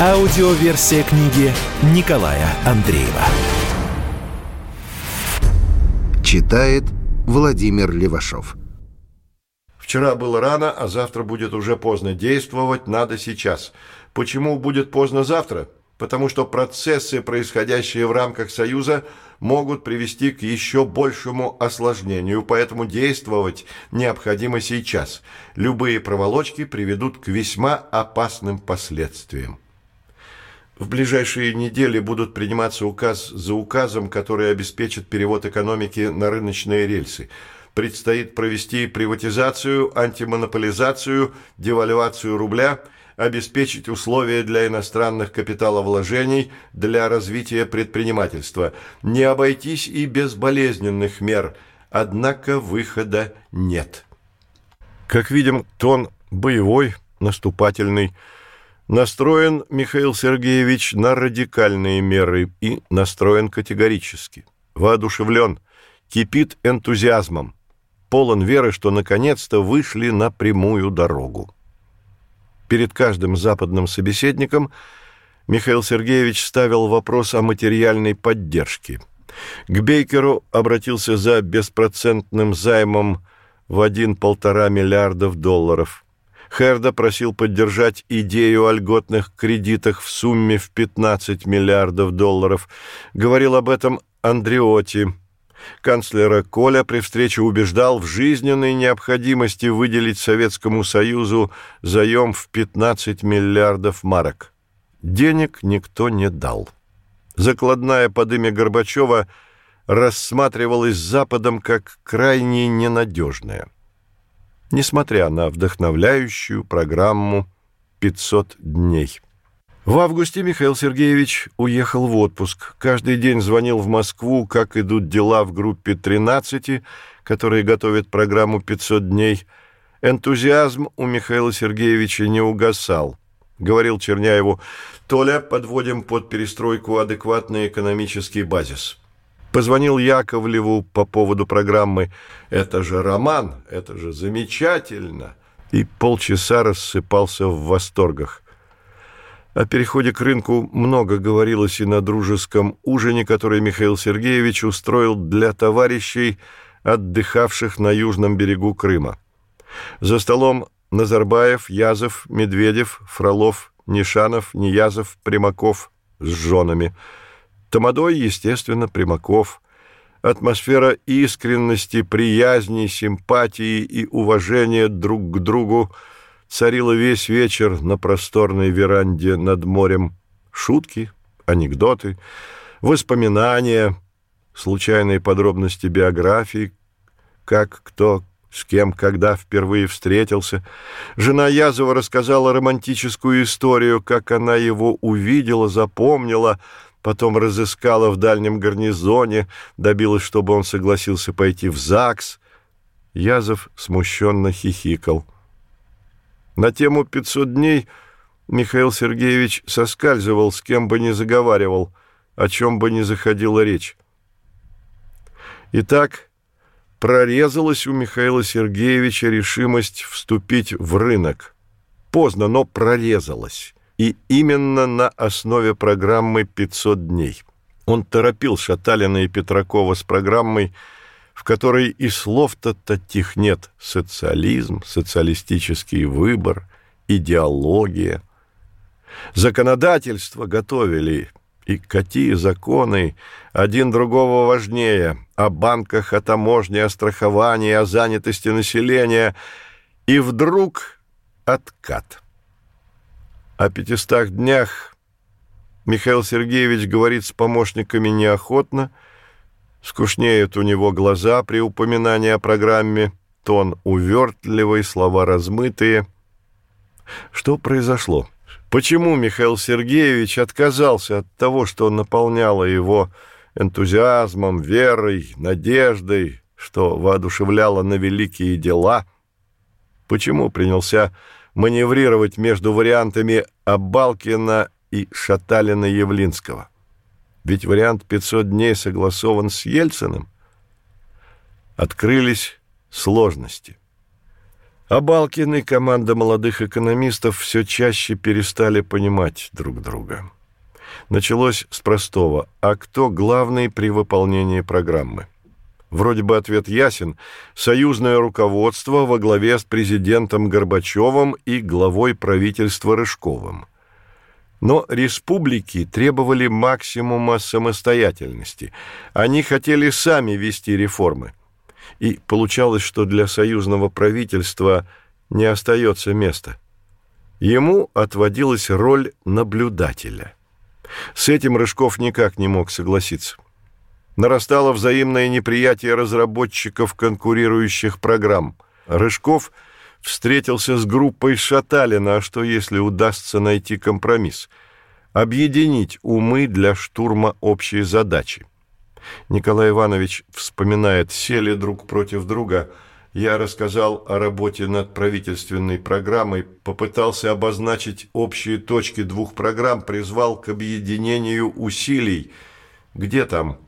Аудиоверсия книги Николая Андреева. Читает Владимир Левашов. Вчера было рано, а завтра будет уже поздно. Действовать надо сейчас. Почему будет поздно завтра? Потому что процессы, происходящие в рамках Союза, могут привести к еще большему осложнению, поэтому действовать необходимо сейчас. Любые проволочки приведут к весьма опасным последствиям. В ближайшие недели будут приниматься указ за указом, который обеспечит перевод экономики на рыночные рельсы. Предстоит провести приватизацию, антимонополизацию, девальвацию рубля – обеспечить условия для иностранных капиталовложений для развития предпринимательства. Не обойтись и без болезненных мер, однако выхода нет. Как видим, тон боевой, наступательный. Настроен Михаил Сергеевич на радикальные меры и настроен категорически. Воодушевлен, кипит энтузиазмом, полон веры, что наконец-то вышли на прямую дорогу. Перед каждым западным собеседником Михаил Сергеевич ставил вопрос о материальной поддержке. К Бейкеру обратился за беспроцентным займом в 1-1,5 миллиардов долларов. Херда просил поддержать идею о льготных кредитах в сумме в 15 миллиардов долларов. Говорил об этом Андреоти – Канцлера Коля при встрече убеждал в жизненной необходимости выделить Советскому Союзу заем в 15 миллиардов марок. Денег никто не дал. Закладная под имя Горбачева рассматривалась Западом как крайне ненадежная. Несмотря на вдохновляющую программу «500 дней». В августе Михаил Сергеевич уехал в отпуск. Каждый день звонил в Москву, как идут дела в группе 13, которые готовят программу «500 дней». Энтузиазм у Михаила Сергеевича не угасал. Говорил Черняеву, «Толя, подводим под перестройку адекватный экономический базис». Позвонил Яковлеву по поводу программы «Это же роман, это же замечательно!» и полчаса рассыпался в восторгах. О переходе к рынку много говорилось и на дружеском ужине, который Михаил Сергеевич устроил для товарищей, отдыхавших на южном берегу Крыма. За столом Назарбаев, Язов, Медведев, Фролов, Нишанов, Неязов, Примаков с женами. Тамадой, естественно, Примаков. Атмосфера искренности, приязни, симпатии и уважения друг к другу – царила весь вечер на просторной веранде над морем. Шутки, анекдоты, воспоминания, случайные подробности биографии, как кто с кем, когда впервые встретился. Жена Язова рассказала романтическую историю, как она его увидела, запомнила, потом разыскала в дальнем гарнизоне, добилась, чтобы он согласился пойти в ЗАГС. Язов смущенно хихикал. На тему «500 дней» Михаил Сергеевич соскальзывал, с кем бы ни заговаривал, о чем бы ни заходила речь. Итак, прорезалась у Михаила Сергеевича решимость вступить в рынок. Поздно, но прорезалась. И именно на основе программы «500 дней». Он торопил Шаталина и Петракова с программой «500 в которой и слов-то таких нет. Социализм, социалистический выбор, идеология. Законодательство готовили, и какие законы, один другого важнее, о банках, о таможне, о страховании, о занятости населения. И вдруг откат. О пятистах днях Михаил Сергеевич говорит с помощниками неохотно, Скучнеют у него глаза при упоминании о программе, тон увертливый, слова размытые. Что произошло? Почему Михаил Сергеевич отказался от того, что наполняло его энтузиазмом, верой, надеждой, что воодушевляло на великие дела? Почему принялся маневрировать между вариантами Абалкина и Шаталина-Явлинского? Ведь вариант «500 дней» согласован с Ельциным. Открылись сложности. Абалкин и команда молодых экономистов все чаще перестали понимать друг друга. Началось с простого «А кто главный при выполнении программы?» Вроде бы ответ ясен. Союзное руководство во главе с президентом Горбачевым и главой правительства Рыжковым. Но республики требовали максимума самостоятельности. Они хотели сами вести реформы. И получалось, что для союзного правительства не остается места. Ему отводилась роль наблюдателя. С этим Рыжков никак не мог согласиться. Нарастало взаимное неприятие разработчиков конкурирующих программ. Рыжков встретился с группой Шаталина, а что если удастся найти компромисс? Объединить умы для штурма общей задачи. Николай Иванович вспоминает, сели друг против друга. Я рассказал о работе над правительственной программой, попытался обозначить общие точки двух программ, призвал к объединению усилий. Где там?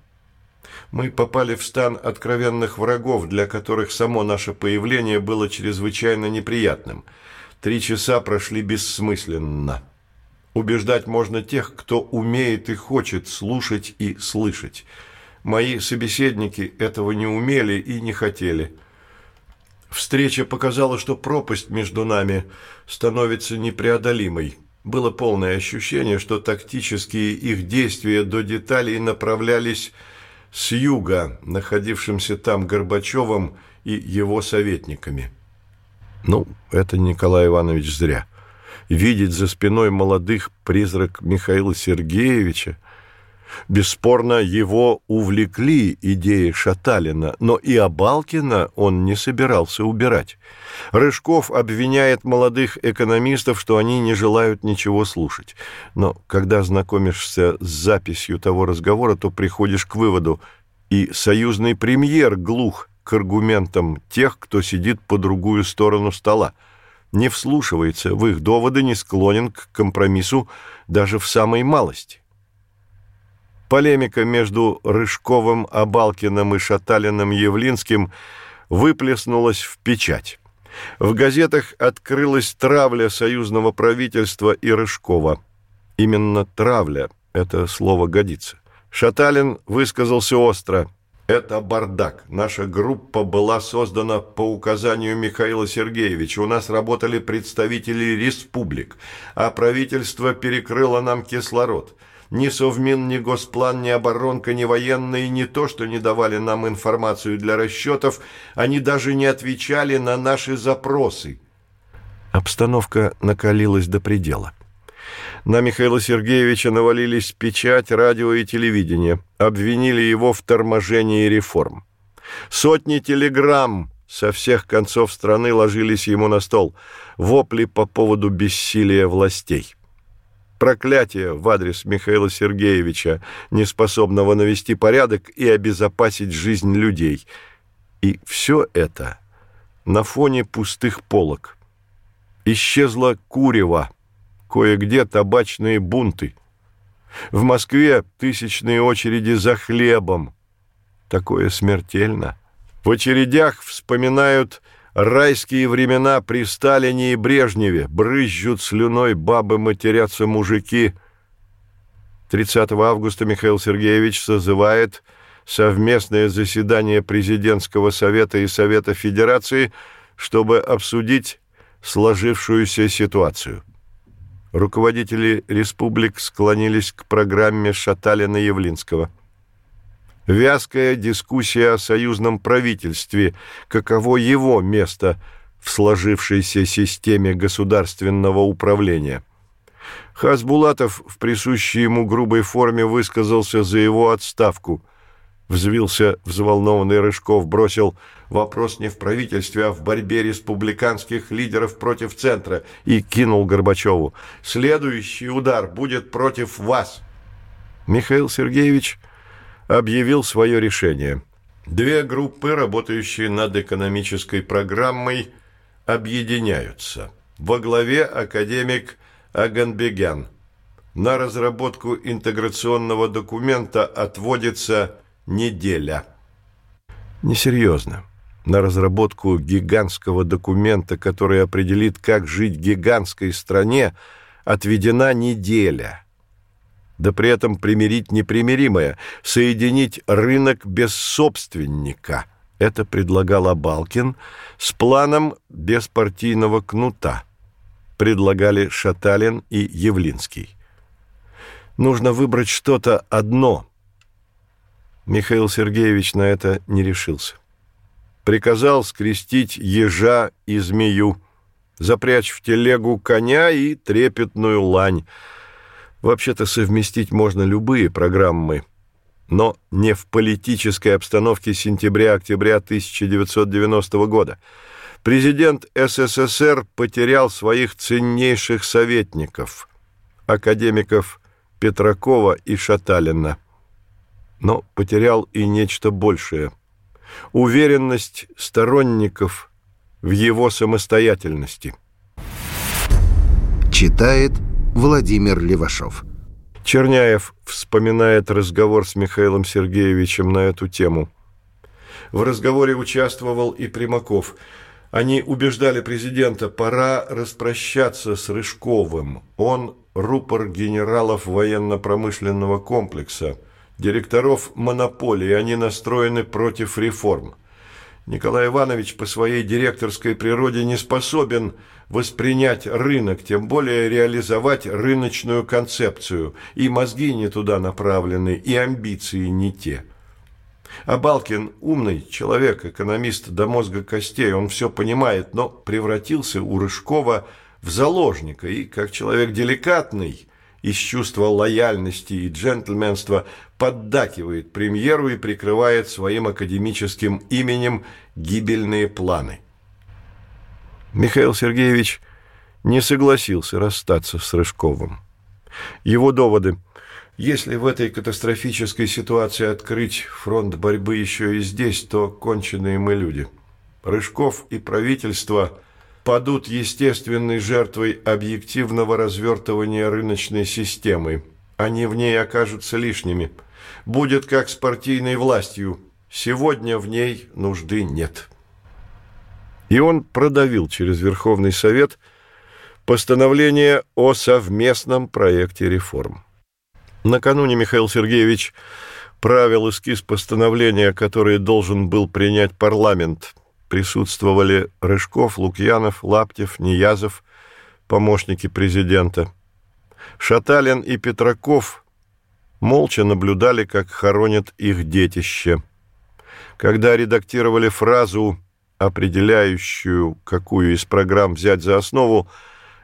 Мы попали в стан откровенных врагов, для которых само наше появление было чрезвычайно неприятным. Три часа прошли бессмысленно. Убеждать можно тех, кто умеет и хочет слушать и слышать. Мои собеседники этого не умели и не хотели. Встреча показала, что пропасть между нами становится непреодолимой. Было полное ощущение, что тактические их действия до деталей направлялись с юга, находившимся там Горбачевым и его советниками. Ну, это Николай Иванович зря. Видеть за спиной молодых призрак Михаила Сергеевича, Бесспорно, его увлекли идеи Шаталина, но и Абалкина он не собирался убирать. Рыжков обвиняет молодых экономистов, что они не желают ничего слушать. Но когда знакомишься с записью того разговора, то приходишь к выводу, и союзный премьер глух к аргументам тех, кто сидит по другую сторону стола, не вслушивается в их доводы, не склонен к компромиссу даже в самой малости. Полемика между Рыжковым, Абалкиным и Шаталиным-Явлинским выплеснулась в печать. В газетах открылась травля союзного правительства и Рыжкова. Именно травля, это слово годится. Шаталин высказался остро. Это бардак. Наша группа была создана по указанию Михаила Сергеевича. У нас работали представители республик, а правительство перекрыло нам кислород. Ни Совмин, ни Госплан, ни оборонка, ни военные не то, что не давали нам информацию для расчетов, они даже не отвечали на наши запросы. Обстановка накалилась до предела. На Михаила Сергеевича навалились печать, радио и телевидение, обвинили его в торможении реформ. Сотни телеграмм со всех концов страны ложились ему на стол, вопли по поводу бессилия властей проклятие в адрес Михаила Сергеевича, неспособного навести порядок и обезопасить жизнь людей. И все это на фоне пустых полок. Исчезла курева, кое-где табачные бунты. В Москве тысячные очереди за хлебом. Такое смертельно. В очередях вспоминают Райские времена при Сталине и Брежневе. Брызжут слюной бабы, матерятся мужики. 30 августа Михаил Сергеевич созывает совместное заседание Президентского совета и Совета Федерации, чтобы обсудить сложившуюся ситуацию. Руководители республик склонились к программе Шаталина-Явлинского – вязкая дискуссия о союзном правительстве, каково его место в сложившейся системе государственного управления. Хасбулатов в присущей ему грубой форме высказался за его отставку. Взвился взволнованный Рыжков, бросил вопрос не в правительстве, а в борьбе республиканских лидеров против центра и кинул Горбачеву. Следующий удар будет против вас. Михаил Сергеевич объявил свое решение. Две группы, работающие над экономической программой, объединяются. Во главе академик Аганбегян. На разработку интеграционного документа отводится неделя. Несерьезно. На разработку гигантского документа, который определит, как жить гигантской стране, отведена неделя. Да при этом примирить непримиримое, соединить рынок без собственника. Это предлагал Абалкин с планом беспартийного кнута. Предлагали Шаталин и Явлинский. Нужно выбрать что-то одно – Михаил Сергеевич на это не решился. Приказал скрестить ежа и змею, запрячь в телегу коня и трепетную лань. Вообще-то совместить можно любые программы, но не в политической обстановке сентября-октября 1990 года. Президент СССР потерял своих ценнейших советников, академиков Петракова и Шаталина – но потерял и нечто большее – уверенность сторонников в его самостоятельности. Читает Владимир Левашов. Черняев вспоминает разговор с Михаилом Сергеевичем на эту тему. В разговоре участвовал и Примаков. Они убеждали президента, пора распрощаться с Рыжковым. Он рупор генералов военно-промышленного комплекса – директоров монополии, они настроены против реформ. Николай Иванович по своей директорской природе не способен воспринять рынок, тем более реализовать рыночную концепцию. И мозги не туда направлены, и амбиции не те. А Балкин умный человек, экономист до мозга костей, он все понимает, но превратился у Рыжкова в заложника и, как человек деликатный, из чувства лояльности и джентльменства поддакивает премьеру и прикрывает своим академическим именем гибельные планы. Михаил Сергеевич не согласился расстаться с Рыжковым. Его доводы «Если в этой катастрофической ситуации открыть фронт борьбы еще и здесь, то конченые мы люди. Рыжков и правительство – падут естественной жертвой объективного развертывания рыночной системы. Они в ней окажутся лишними. Будет как с партийной властью. Сегодня в ней нужды нет. И он продавил через Верховный Совет постановление о совместном проекте реформ. Накануне Михаил Сергеевич правил эскиз постановления, который должен был принять парламент – присутствовали Рыжков, Лукьянов, Лаптев, Ниязов, помощники президента. Шаталин и Петраков молча наблюдали, как хоронят их детище. Когда редактировали фразу, определяющую, какую из программ взять за основу,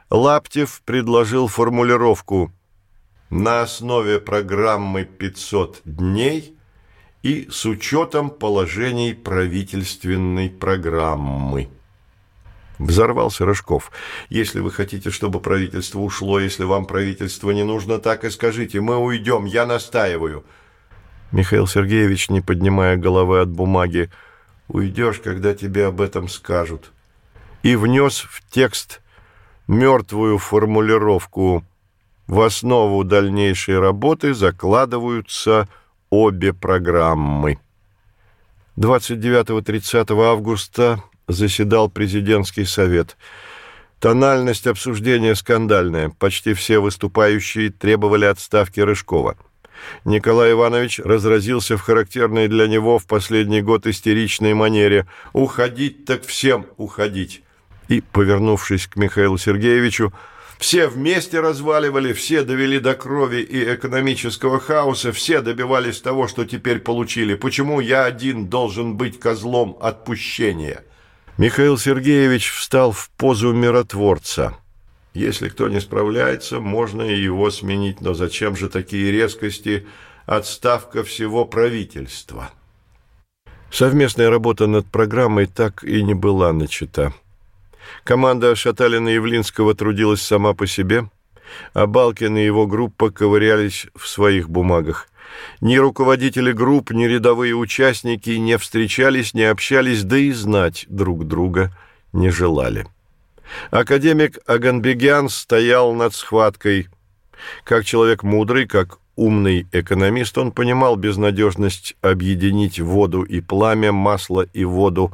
Лаптев предложил формулировку «На основе программы «500 дней» и с учетом положений правительственной программы. Взорвался Рожков. Если вы хотите, чтобы правительство ушло, если вам правительство не нужно, так и скажите. Мы уйдем, я настаиваю. Михаил Сергеевич, не поднимая головы от бумаги, уйдешь, когда тебе об этом скажут. И внес в текст мертвую формулировку «В основу дальнейшей работы закладываются обе программы. 29-30 августа заседал президентский совет. Тональность обсуждения скандальная. Почти все выступающие требовали отставки Рыжкова. Николай Иванович разразился в характерной для него в последний год истеричной манере «Уходить так всем уходить!» и, повернувшись к Михаилу Сергеевичу, все вместе разваливали, все довели до крови и экономического хаоса, все добивались того, что теперь получили. Почему я один должен быть козлом отпущения? Михаил Сергеевич встал в позу миротворца. Если кто не справляется, можно и его сменить, но зачем же такие резкости, отставка всего правительства. Совместная работа над программой так и не была начата. Команда Шаталина-Явлинского трудилась сама по себе, а Балкин и его группа ковырялись в своих бумагах. Ни руководители групп, ни рядовые участники не встречались, не общались, да и знать друг друга не желали. Академик Аганбегян стоял над схваткой. Как человек мудрый, как умный экономист, он понимал безнадежность объединить воду и пламя, масло и воду,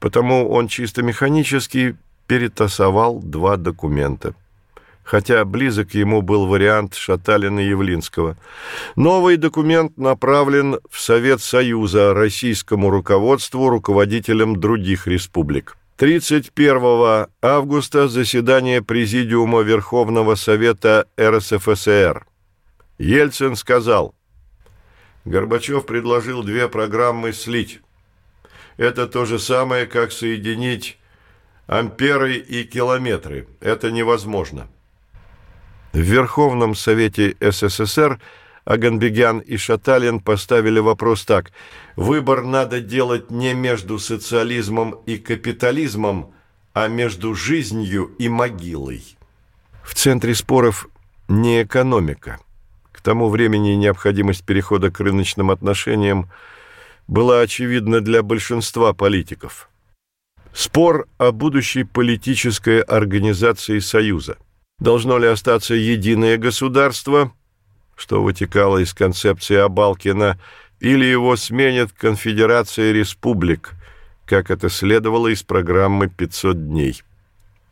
потому он чисто механически перетасовал два документа. Хотя близок ему был вариант Шаталина-Явлинского. Новый документ направлен в Совет Союза российскому руководству, руководителям других республик. 31 августа заседание Президиума Верховного Совета РСФСР. Ельцин сказал, Горбачев предложил две программы слить. Это то же самое, как соединить амперы и километры. Это невозможно. В Верховном Совете СССР – Аганбегян и Шаталин поставили вопрос так. Выбор надо делать не между социализмом и капитализмом, а между жизнью и могилой. В центре споров не экономика. К тому времени необходимость перехода к рыночным отношениям была очевидна для большинства политиков. Спор о будущей политической организации Союза. Должно ли остаться единое государство – что вытекало из концепции Абалкина, или его сменит Конфедерация Республик, как это следовало из программы «500 дней».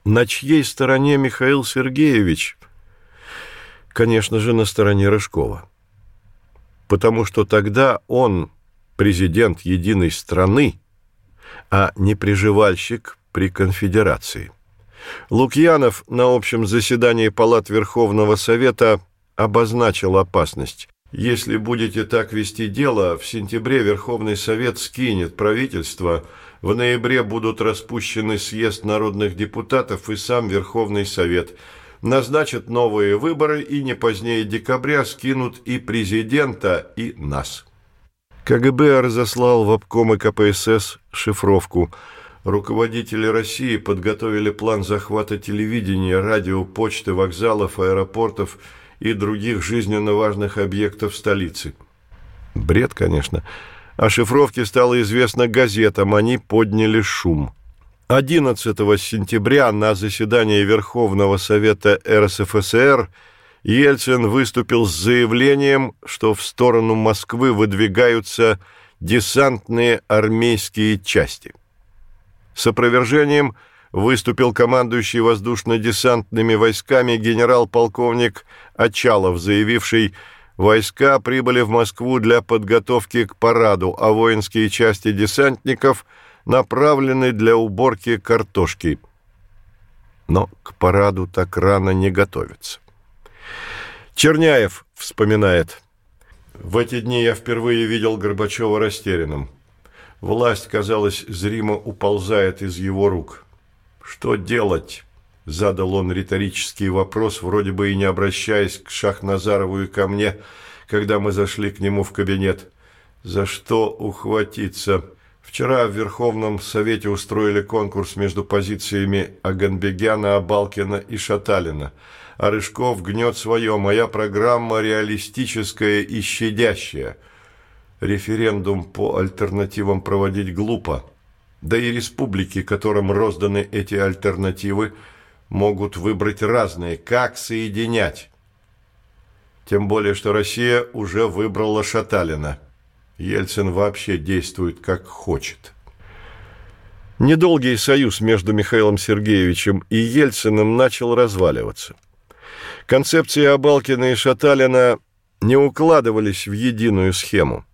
На чьей стороне Михаил Сергеевич? Конечно же, на стороне Рыжкова. Потому что тогда он президент единой страны, а не приживальщик при конфедерации. Лукьянов на общем заседании Палат Верховного Совета – обозначил опасность. Если будете так вести дело, в сентябре Верховный Совет скинет правительство, в ноябре будут распущены съезд народных депутатов и сам Верховный Совет, назначат новые выборы и не позднее декабря скинут и президента, и нас. КГБ разослал в обкомы КПСС шифровку. Руководители России подготовили план захвата телевидения, радио, почты, вокзалов, аэропортов – и других жизненно важных объектов столицы. Бред, конечно. О шифровке стало известно газетам, они подняли шум. 11 сентября на заседании Верховного Совета РСФСР Ельцин выступил с заявлением, что в сторону Москвы выдвигаются десантные армейские части. С опровержением – выступил командующий воздушно-десантными войсками генерал-полковник Очалов, заявивший, войска прибыли в Москву для подготовки к параду, а воинские части десантников направлены для уборки картошки. Но к параду так рано не готовятся. Черняев вспоминает. В эти дни я впервые видел Горбачева растерянным. Власть, казалось, зримо уползает из его рук. «Что делать?» – задал он риторический вопрос, вроде бы и не обращаясь к Шахназарову и ко мне, когда мы зашли к нему в кабинет. «За что ухватиться?» Вчера в Верховном Совете устроили конкурс между позициями Аганбегяна, Абалкина и Шаталина. А Рыжков гнет свое. Моя программа реалистическая и щадящая. Референдум по альтернативам проводить глупо. Да и республики, которым розданы эти альтернативы, могут выбрать разные, как соединять. Тем более, что Россия уже выбрала Шаталина. Ельцин вообще действует как хочет. Недолгий союз между Михаилом Сергеевичем и Ельциным начал разваливаться. Концепции Абалкина и Шаталина не укладывались в единую схему –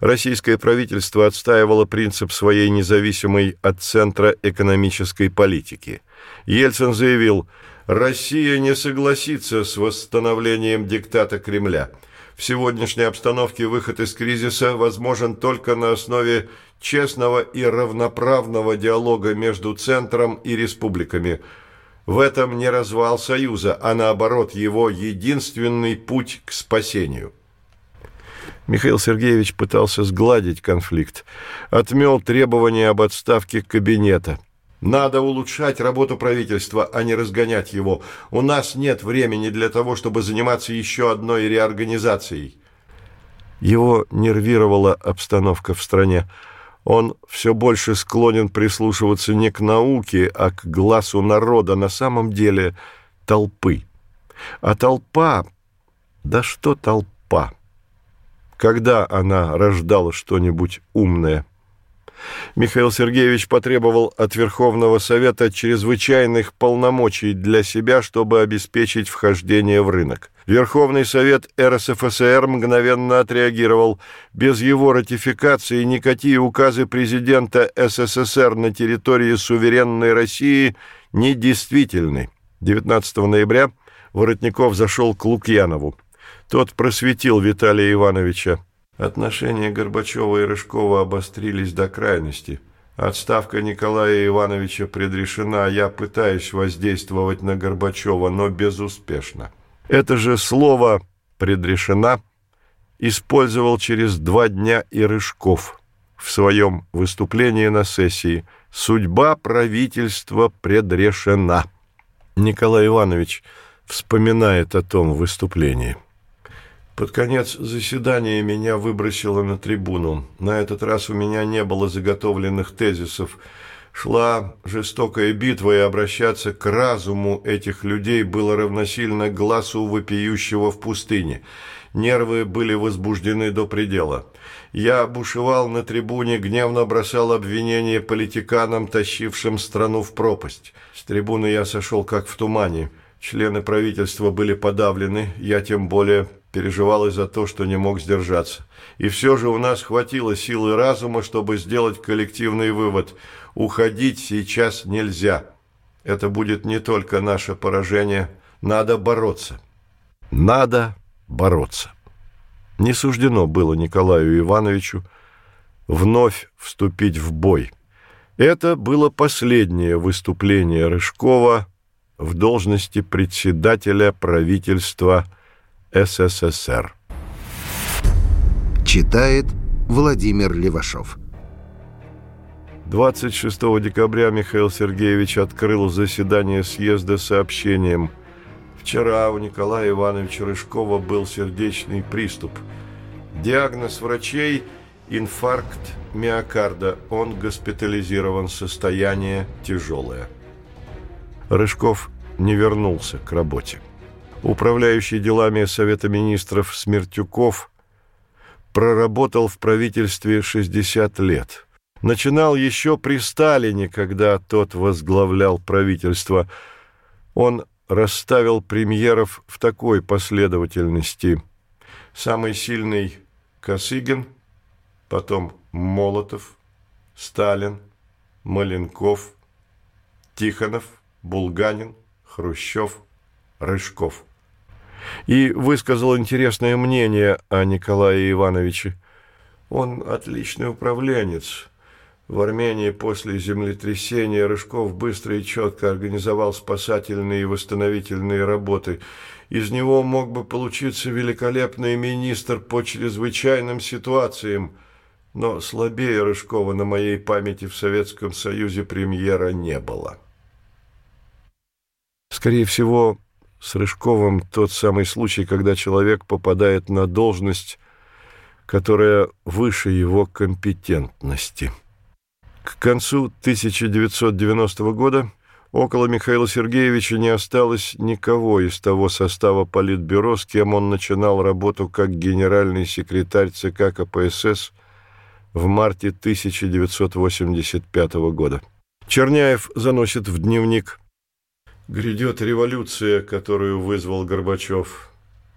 Российское правительство отстаивало принцип своей независимой от центра экономической политики. Ельцин заявил, «Россия не согласится с восстановлением диктата Кремля. В сегодняшней обстановке выход из кризиса возможен только на основе честного и равноправного диалога между центром и республиками. В этом не развал Союза, а наоборот его единственный путь к спасению». Михаил Сергеевич пытался сгладить конфликт, отмел требования об отставке кабинета. Надо улучшать работу правительства, а не разгонять его. У нас нет времени для того, чтобы заниматься еще одной реорганизацией. Его нервировала обстановка в стране. Он все больше склонен прислушиваться не к науке, а к глазу народа, на самом деле толпы. А толпа... Да что толпа? Когда она рождала что-нибудь умное? Михаил Сергеевич потребовал от Верховного Совета чрезвычайных полномочий для себя, чтобы обеспечить вхождение в рынок. Верховный Совет РСФСР мгновенно отреагировал. Без его ратификации никакие указы президента СССР на территории суверенной России недействительны. 19 ноября Воротников зашел к Лукьянову. Тот просветил Виталия Ивановича. Отношения Горбачева и Рыжкова обострились до крайности. Отставка Николая Ивановича предрешена, я пытаюсь воздействовать на Горбачева, но безуспешно. Это же слово «предрешена» использовал через два дня и Рыжков в своем выступлении на сессии «Судьба правительства предрешена». Николай Иванович вспоминает о том выступлении. Под конец заседания меня выбросило на трибуну. На этот раз у меня не было заготовленных тезисов – шла жестокая битва, и обращаться к разуму этих людей было равносильно глазу вопиющего в пустыне. Нервы были возбуждены до предела. Я бушевал на трибуне, гневно бросал обвинения политиканам, тащившим страну в пропасть. С трибуны я сошел как в тумане. Члены правительства были подавлены, я тем более переживал из-за то, что не мог сдержаться. И все же у нас хватило силы разума, чтобы сделать коллективный вывод – Уходить сейчас нельзя. Это будет не только наше поражение. Надо бороться. Надо бороться. Не суждено было Николаю Ивановичу вновь вступить в бой. Это было последнее выступление Рыжкова в должности председателя правительства СССР. Читает Владимир Левашов. 26 декабря Михаил Сергеевич открыл заседание съезда сообщением «Вчера у Николая Ивановича Рыжкова был сердечный приступ. Диагноз врачей – инфаркт миокарда. Он госпитализирован, состояние тяжелое». Рыжков не вернулся к работе. Управляющий делами Совета министров Смертюков проработал в правительстве 60 лет – начинал еще при Сталине, когда тот возглавлял правительство. Он расставил премьеров в такой последовательности. Самый сильный – Косыгин, потом Молотов, Сталин, Маленков, Тихонов, Булганин, Хрущев, Рыжков. И высказал интересное мнение о Николае Ивановиче. Он отличный управленец – в Армении после землетрясения Рыжков быстро и четко организовал спасательные и восстановительные работы. Из него мог бы получиться великолепный министр по чрезвычайным ситуациям, но слабее Рыжкова на моей памяти в Советском Союзе премьера не было. Скорее всего, с Рыжковым тот самый случай, когда человек попадает на должность, которая выше его компетентности. К концу 1990 года около Михаила Сергеевича не осталось никого из того состава Политбюро, с кем он начинал работу как генеральный секретарь ЦК КПСС в марте 1985 года. Черняев заносит в дневник «Грядет революция, которую вызвал Горбачев,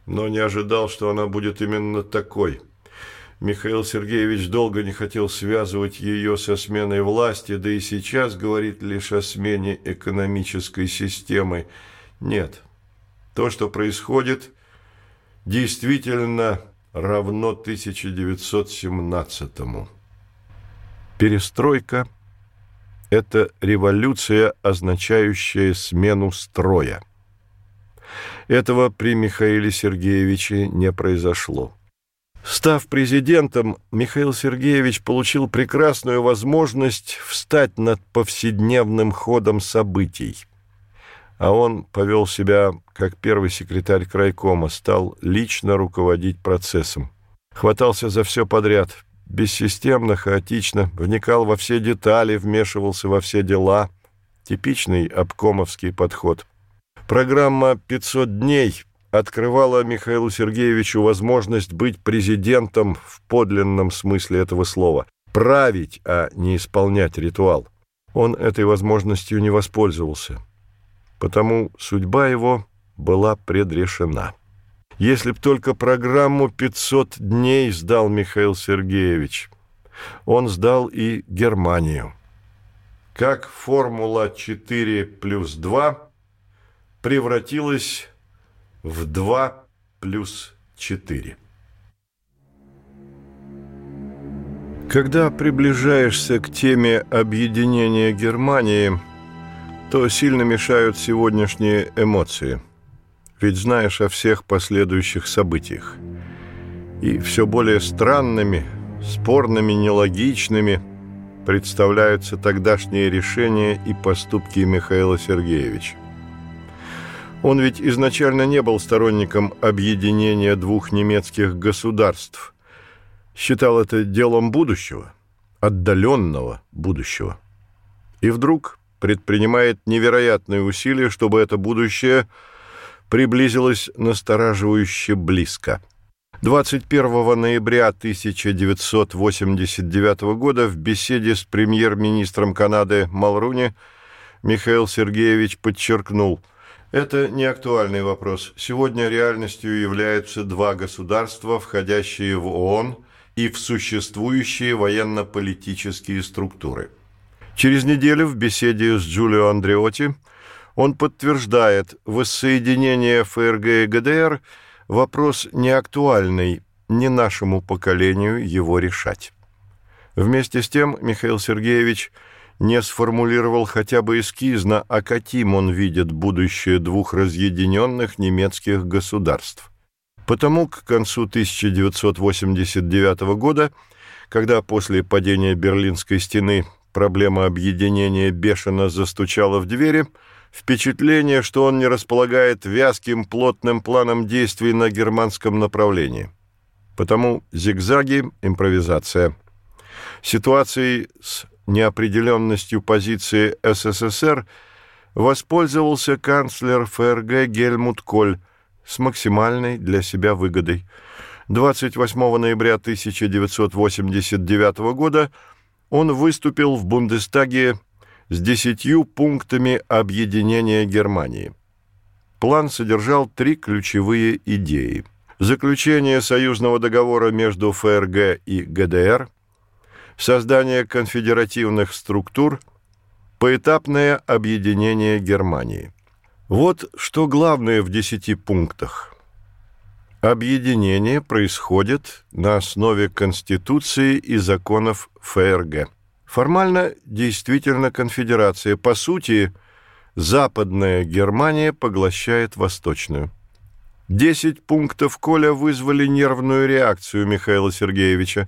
но не ожидал, что она будет именно такой». Михаил Сергеевич долго не хотел связывать ее со сменой власти, да и сейчас говорит лишь о смене экономической системы. Нет, то, что происходит, действительно равно 1917-му. Перестройка – это революция, означающая смену строя. Этого при Михаиле Сергеевиче не произошло. Став президентом, Михаил Сергеевич получил прекрасную возможность встать над повседневным ходом событий. А он повел себя как первый секретарь крайкома, стал лично руководить процессом. Хватался за все подряд, бессистемно, хаотично, вникал во все детали, вмешивался во все дела. Типичный обкомовский подход. Программа «500 дней» открывала Михаилу Сергеевичу возможность быть президентом в подлинном смысле этого слова. Править, а не исполнять ритуал. Он этой возможностью не воспользовался. Потому судьба его была предрешена. Если б только программу «500 дней» сдал Михаил Сергеевич, он сдал и Германию. Как формула 4 плюс 2 превратилась в 2 плюс 4. Когда приближаешься к теме объединения Германии, то сильно мешают сегодняшние эмоции. Ведь знаешь о всех последующих событиях. И все более странными, спорными, нелогичными представляются тогдашние решения и поступки Михаила Сергеевича. Он ведь изначально не был сторонником объединения двух немецких государств. Считал это делом будущего, отдаленного будущего. И вдруг предпринимает невероятные усилия, чтобы это будущее приблизилось настораживающе близко. 21 ноября 1989 года в беседе с премьер-министром Канады Малруни Михаил Сергеевич подчеркнул – это не актуальный вопрос. Сегодня реальностью являются два государства, входящие в ООН и в существующие военно-политические структуры. Через неделю в беседе с Джулио Андреотти он подтверждает, воссоединение ФРГ и ГДР – вопрос не актуальный, не нашему поколению его решать. Вместе с тем Михаил Сергеевич – не сформулировал хотя бы эскизно, а каким он видит будущее двух разъединенных немецких государств. Потому к концу 1989 года, когда после падения Берлинской стены проблема объединения бешено застучала в двери, впечатление, что он не располагает вязким плотным планом действий на германском направлении. Потому зигзаги, импровизация. Ситуацией с неопределенностью позиции СССР воспользовался канцлер ФРГ Гельмут Коль с максимальной для себя выгодой. 28 ноября 1989 года он выступил в Бундестаге с десятью пунктами объединения Германии. План содержал три ключевые идеи. Заключение союзного договора между ФРГ и ГДР – создание конфедеративных структур, поэтапное объединение Германии. Вот что главное в десяти пунктах. Объединение происходит на основе Конституции и законов ФРГ. Формально действительно конфедерация. По сути, Западная Германия поглощает Восточную. Десять пунктов Коля вызвали нервную реакцию Михаила Сергеевича.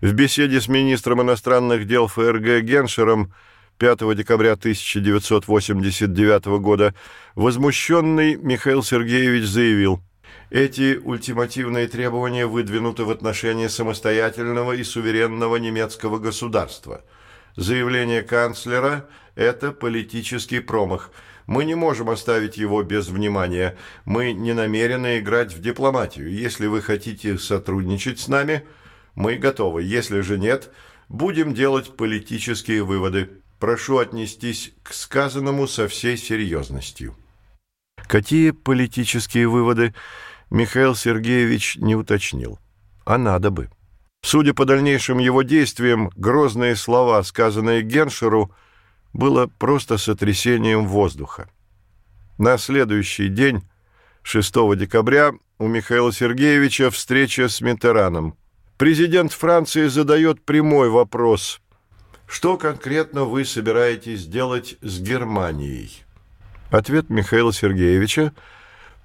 В беседе с министром иностранных дел ФРГ Геншером 5 декабря 1989 года возмущенный Михаил Сергеевич заявил, «Эти ультимативные требования выдвинуты в отношении самостоятельного и суверенного немецкого государства. Заявление канцлера – это политический промах – мы не можем оставить его без внимания. Мы не намерены играть в дипломатию. Если вы хотите сотрудничать с нами, мы готовы. Если же нет, будем делать политические выводы. Прошу отнестись к сказанному со всей серьезностью». Какие политические выводы Михаил Сергеевич не уточнил. А надо бы. Судя по дальнейшим его действиям, грозные слова, сказанные Геншеру – было просто сотрясением воздуха. На следующий день, 6 декабря, у Михаила Сергеевича встреча с Митераном. Президент Франции задает прямой вопрос. Что конкретно вы собираетесь делать с Германией? Ответ Михаила Сергеевича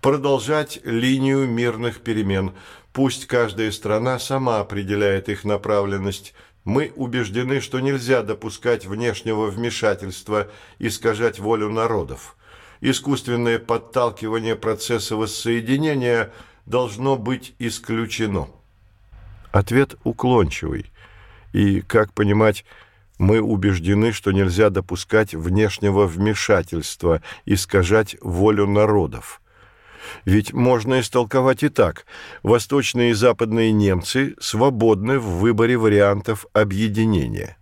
продолжать линию мирных перемен. Пусть каждая страна сама определяет их направленность. Мы убеждены, что нельзя допускать внешнего вмешательства, искажать волю народов. Искусственное подталкивание процесса воссоединения должно быть исключено. Ответ уклончивый. И, как понимать, мы убеждены, что нельзя допускать внешнего вмешательства, искажать волю народов. Ведь можно истолковать и так. Восточные и западные немцы свободны в выборе вариантов объединения.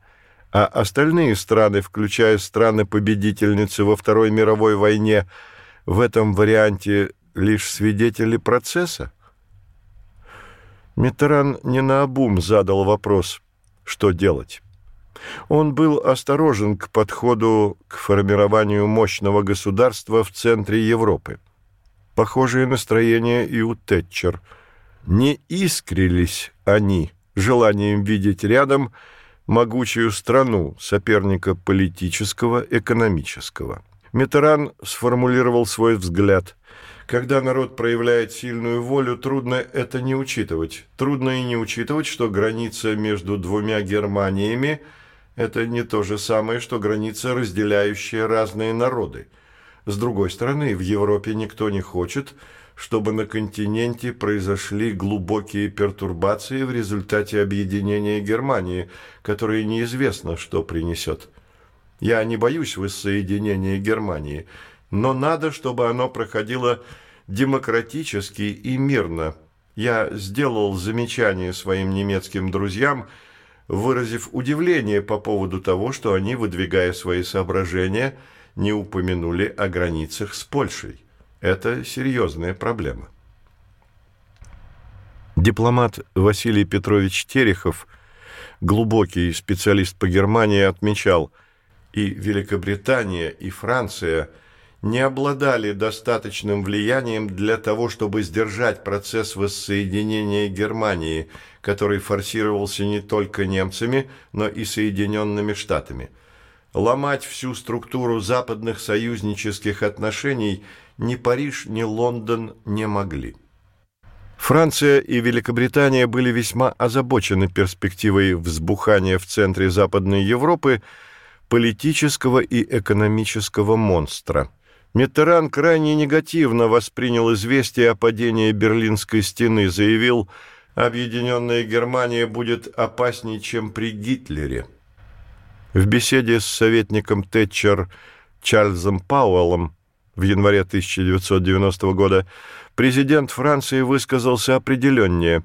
А остальные страны, включая страны-победительницы во Второй мировой войне, в этом варианте лишь свидетели процесса? Митеран не наобум задал вопрос, что делать. Он был осторожен к подходу к формированию мощного государства в центре Европы. Похожие настроения и у Тэтчер. Не искрились они желанием видеть рядом могучую страну, соперника политического, экономического. Митеран сформулировал свой взгляд. Когда народ проявляет сильную волю, трудно это не учитывать. Трудно и не учитывать, что граница между двумя Германиями – это не то же самое, что граница, разделяющая разные народы. С другой стороны, в Европе никто не хочет, чтобы на континенте произошли глубокие пертурбации в результате объединения Германии, которое неизвестно, что принесет. Я не боюсь воссоединения Германии, но надо, чтобы оно проходило демократически и мирно. Я сделал замечание своим немецким друзьям – выразив удивление по поводу того, что они, выдвигая свои соображения, не упомянули о границах с Польшей. Это серьезная проблема. Дипломат Василий Петрович Терехов, глубокий специалист по Германии, отмечал, и Великобритания, и Франция – не обладали достаточным влиянием для того, чтобы сдержать процесс воссоединения Германии, который форсировался не только немцами, но и Соединенными Штатами. Ломать всю структуру западных союзнических отношений ни Париж, ни Лондон не могли. Франция и Великобритания были весьма озабочены перспективой взбухания в центре Западной Европы политического и экономического монстра – Миттеран крайне негативно воспринял известие о падении Берлинской стены, заявил, объединенная Германия будет опаснее, чем при Гитлере. В беседе с советником Тэтчер Чарльзом Пауэллом в январе 1990 года президент Франции высказался определеннее.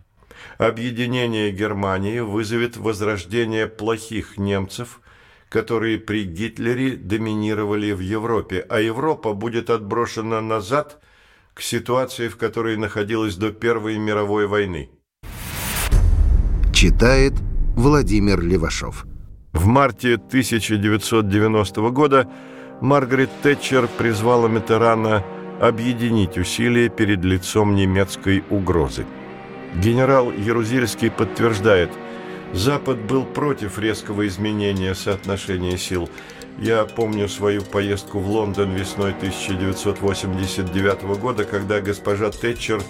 Объединение Германии вызовет возрождение плохих немцев – которые при Гитлере доминировали в Европе, а Европа будет отброшена назад к ситуации, в которой находилась до Первой мировой войны. Читает Владимир Левашов. В марте 1990 года Маргарет Тэтчер призвала Митерана объединить усилия перед лицом немецкой угрозы. Генерал Ярузельский подтверждает – Запад был против резкого изменения соотношения сил. Я помню свою поездку в Лондон весной 1989 года, когда госпожа Тэтчер,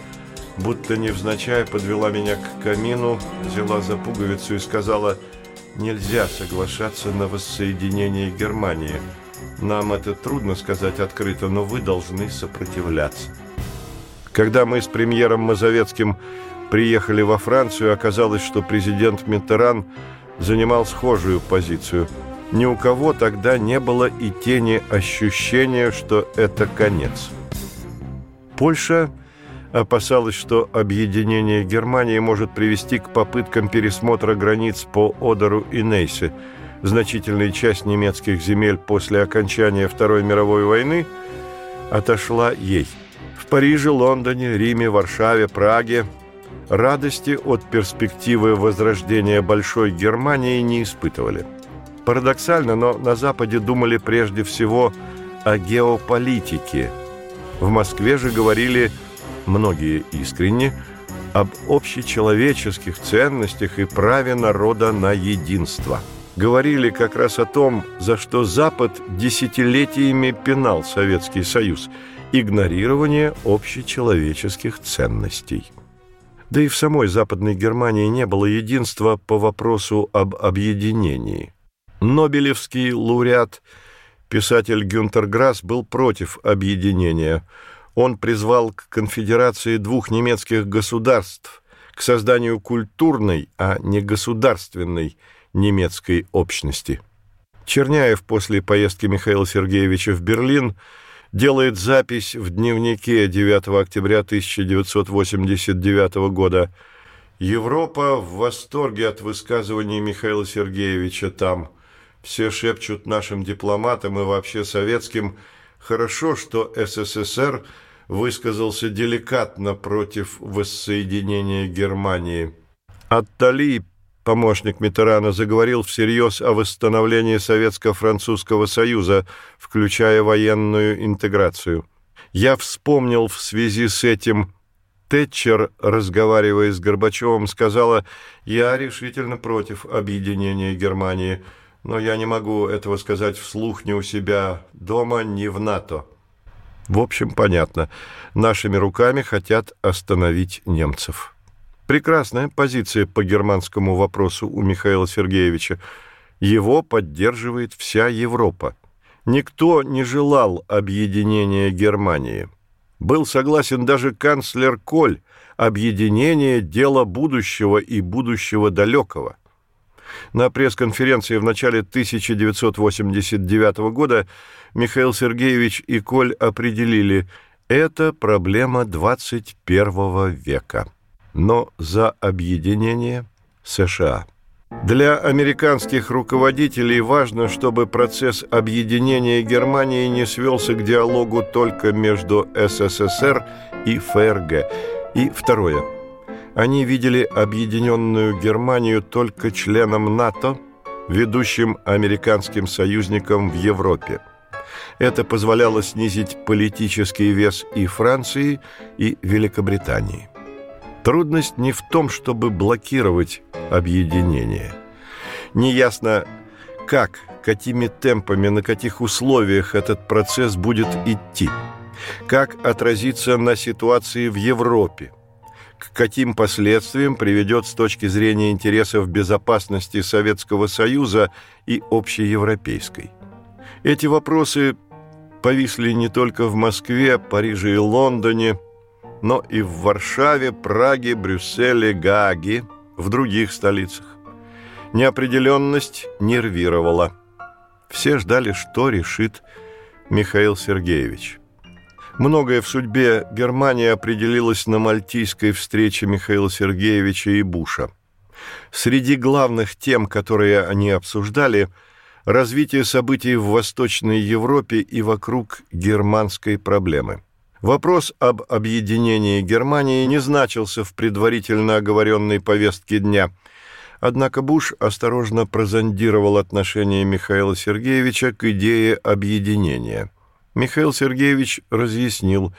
будто невзначай, подвела меня к камину, взяла за пуговицу и сказала, «Нельзя соглашаться на воссоединение Германии. Нам это трудно сказать открыто, но вы должны сопротивляться». Когда мы с премьером Мазовецким приехали во Францию, оказалось, что президент Миттеран занимал схожую позицию. Ни у кого тогда не было и тени ощущения, что это конец. Польша опасалась, что объединение Германии может привести к попыткам пересмотра границ по Одеру и Нейсе. Значительная часть немецких земель после окончания Второй мировой войны отошла ей. В Париже, Лондоне, Риме, Варшаве, Праге радости от перспективы возрождения Большой Германии не испытывали. Парадоксально, но на Западе думали прежде всего о геополитике. В Москве же говорили, многие искренне, об общечеловеческих ценностях и праве народа на единство. Говорили как раз о том, за что Запад десятилетиями пинал Советский Союз – игнорирование общечеловеческих ценностей. Да и в самой Западной Германии не было единства по вопросу об объединении. Нобелевский лауреат, писатель Гюнтер Грасс, был против объединения. Он призвал к конфедерации двух немецких государств, к созданию культурной, а не государственной немецкой общности. Черняев после поездки Михаила Сергеевича в Берлин – делает запись в дневнике 9 октября 1989 года. Европа в восторге от высказываний Михаила Сергеевича там. Все шепчут нашим дипломатам и вообще советским «Хорошо, что СССР высказался деликатно против воссоединения Германии». Аттали помощник Митерана, заговорил всерьез о восстановлении Советско-Французского Союза, включая военную интеграцию. Я вспомнил в связи с этим Тэтчер, разговаривая с Горбачевым, сказала, «Я решительно против объединения Германии, но я не могу этого сказать вслух ни у себя дома, ни в НАТО». В общем, понятно, нашими руками хотят остановить немцев. Прекрасная позиция по германскому вопросу у Михаила Сергеевича. Его поддерживает вся Европа. Никто не желал объединения Германии. Был согласен даже канцлер Коль, объединение – дело будущего и будущего далекого. На пресс-конференции в начале 1989 года Михаил Сергеевич и Коль определили – это проблема 21 века но за объединение США. Для американских руководителей важно, чтобы процесс объединения Германии не свелся к диалогу только между СССР и ФРГ. И второе. Они видели объединенную Германию только членом НАТО, ведущим американским союзником в Европе. Это позволяло снизить политический вес и Франции, и Великобритании. Трудность не в том, чтобы блокировать объединение. Неясно, как, какими темпами, на каких условиях этот процесс будет идти, как отразится на ситуации в Европе, к каким последствиям приведет с точки зрения интересов безопасности Советского Союза и общеевропейской. Эти вопросы повисли не только в Москве, Париже и Лондоне – но и в Варшаве, Праге, Брюсселе, Гааге, в других столицах. Неопределенность нервировала. Все ждали, что решит Михаил Сергеевич. Многое в судьбе Германии определилось на мальтийской встрече Михаила Сергеевича и Буша. Среди главных тем, которые они обсуждали, развитие событий в Восточной Европе и вокруг германской проблемы – Вопрос об объединении Германии не значился в предварительно оговоренной повестке дня. Однако Буш осторожно прозондировал отношение Михаила Сергеевича к идее объединения. Михаил Сергеевич разъяснил,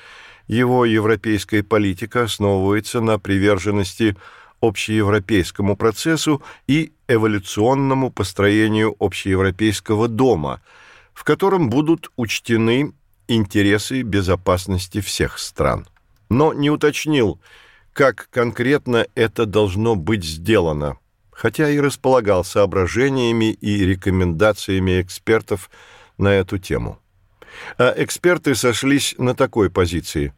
его европейская политика основывается на приверженности общеевропейскому процессу и эволюционному построению общеевропейского дома, в котором будут учтены интересы безопасности всех стран. Но не уточнил, как конкретно это должно быть сделано, хотя и располагал соображениями и рекомендациями экспертов на эту тему. А эксперты сошлись на такой позиции.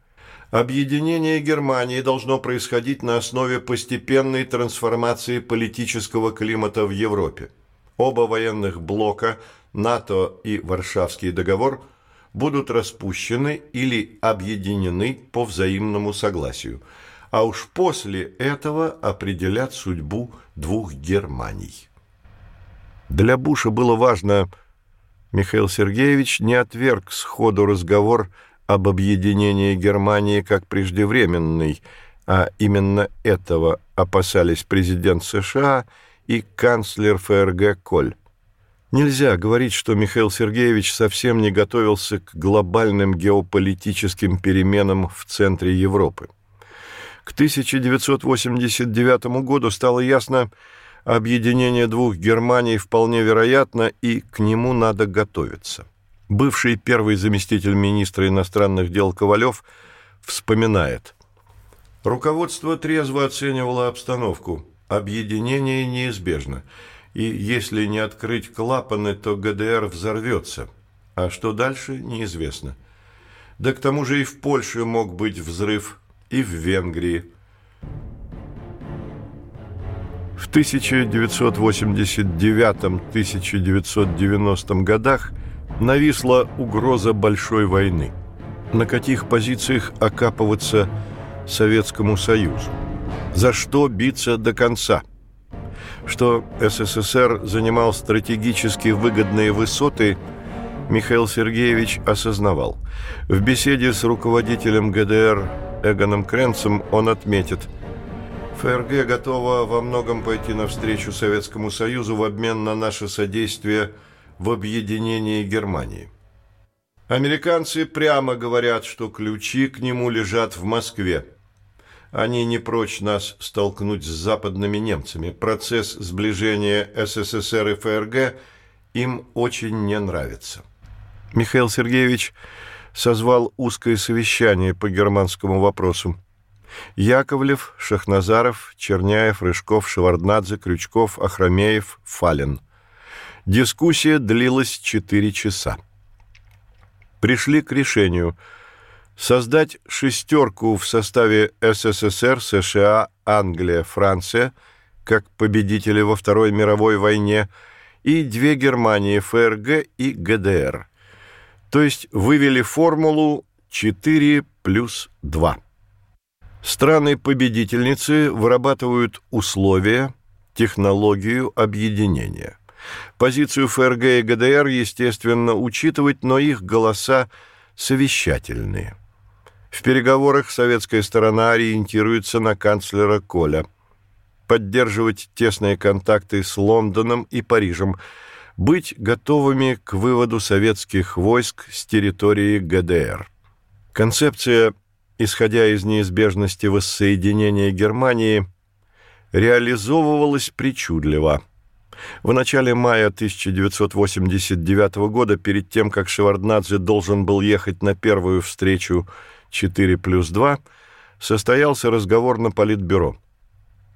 Объединение Германии должно происходить на основе постепенной трансформации политического климата в Европе. Оба военных блока, НАТО и Варшавский договор – будут распущены или объединены по взаимному согласию, а уж после этого определят судьбу двух Германий. Для Буша было важно, Михаил Сергеевич не отверг сходу разговор об объединении Германии как преждевременный, а именно этого опасались президент США и канцлер ФРГ Коль. Нельзя говорить, что Михаил Сергеевич совсем не готовился к глобальным геополитическим переменам в центре Европы. К 1989 году стало ясно, объединение двух Германий вполне вероятно, и к нему надо готовиться. Бывший первый заместитель министра иностранных дел Ковалев вспоминает. Руководство трезво оценивало обстановку. Объединение неизбежно. И если не открыть клапаны, то ГДР взорвется. А что дальше, неизвестно. Да к тому же и в Польше мог быть взрыв, и в Венгрии. В 1989-1990 годах нависла угроза большой войны. На каких позициях окапываться Советскому Союзу? За что биться до конца? Что СССР занимал стратегически выгодные высоты, Михаил Сергеевич осознавал. В беседе с руководителем ГДР Эгоном Кренцем он отметит – ФРГ готова во многом пойти навстречу Советскому Союзу в обмен на наше содействие в объединении Германии. Американцы прямо говорят, что ключи к нему лежат в Москве. Они не прочь нас столкнуть с западными немцами. Процесс сближения СССР и ФРГ им очень не нравится. Михаил Сергеевич созвал узкое совещание по германскому вопросу. Яковлев, Шахназаров, Черняев, Рыжков, Шеварднадзе, Крючков, Ахрамеев, Фалин. Дискуссия длилась четыре часа. Пришли к решению создать шестерку в составе СССР, США, Англия, Франция, как победители во Второй мировой войне, и две Германии, ФРГ и ГДР. То есть вывели формулу 4 плюс 2. Страны-победительницы вырабатывают условия, технологию объединения. Позицию ФРГ и ГДР, естественно, учитывать, но их голоса совещательные. В переговорах советская сторона ориентируется на канцлера Коля. Поддерживать тесные контакты с Лондоном и Парижем, быть готовыми к выводу советских войск с территории ГДР. Концепция исходя из неизбежности воссоединения Германии, реализовывалась причудливо. В начале мая 1989 года, перед тем, как Шеварднадзе должен был ехать на первую встречу 4 плюс 2, состоялся разговор на Политбюро.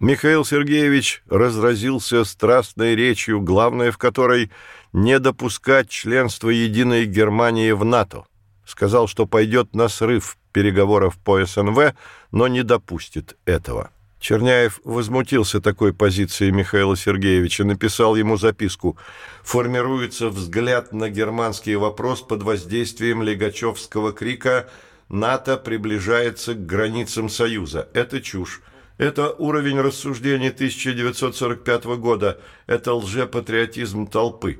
Михаил Сергеевич разразился страстной речью, главное в которой – не допускать членства единой Германии в НАТО. Сказал, что пойдет на срыв переговоров по СНВ, но не допустит этого. Черняев возмутился такой позицией Михаила Сергеевича, написал ему записку «Формируется взгляд на германский вопрос под воздействием Легачевского крика «НАТО приближается к границам Союза». Это чушь. Это уровень рассуждений 1945 года. Это лжепатриотизм толпы.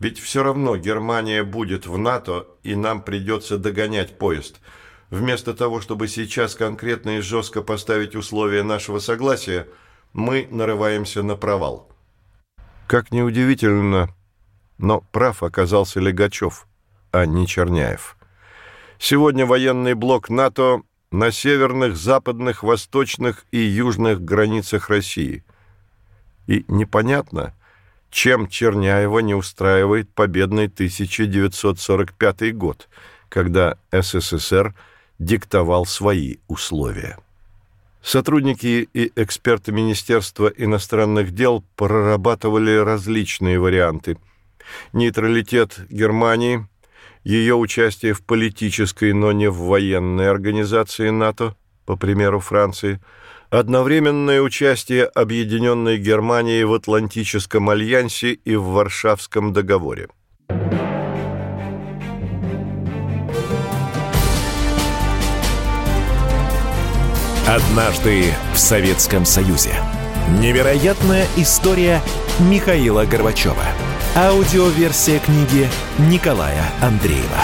Ведь все равно Германия будет в НАТО, и нам придется догонять поезд – Вместо того, чтобы сейчас конкретно и жестко поставить условия нашего согласия, мы нарываемся на провал. Как неудивительно, но прав оказался Легачев, а не Черняев. Сегодня военный блок НАТО на северных, западных, восточных и южных границах России. И непонятно, чем Черняева не устраивает победный 1945 год, когда СССР – диктовал свои условия. Сотрудники и эксперты Министерства иностранных дел прорабатывали различные варианты. Нейтралитет Германии, ее участие в политической, но не в военной организации НАТО, по примеру Франции, одновременное участие Объединенной Германии в Атлантическом альянсе и в Варшавском договоре. Однажды в Советском Союзе. Невероятная история Михаила Горбачева. Аудиоверсия книги Николая Андреева.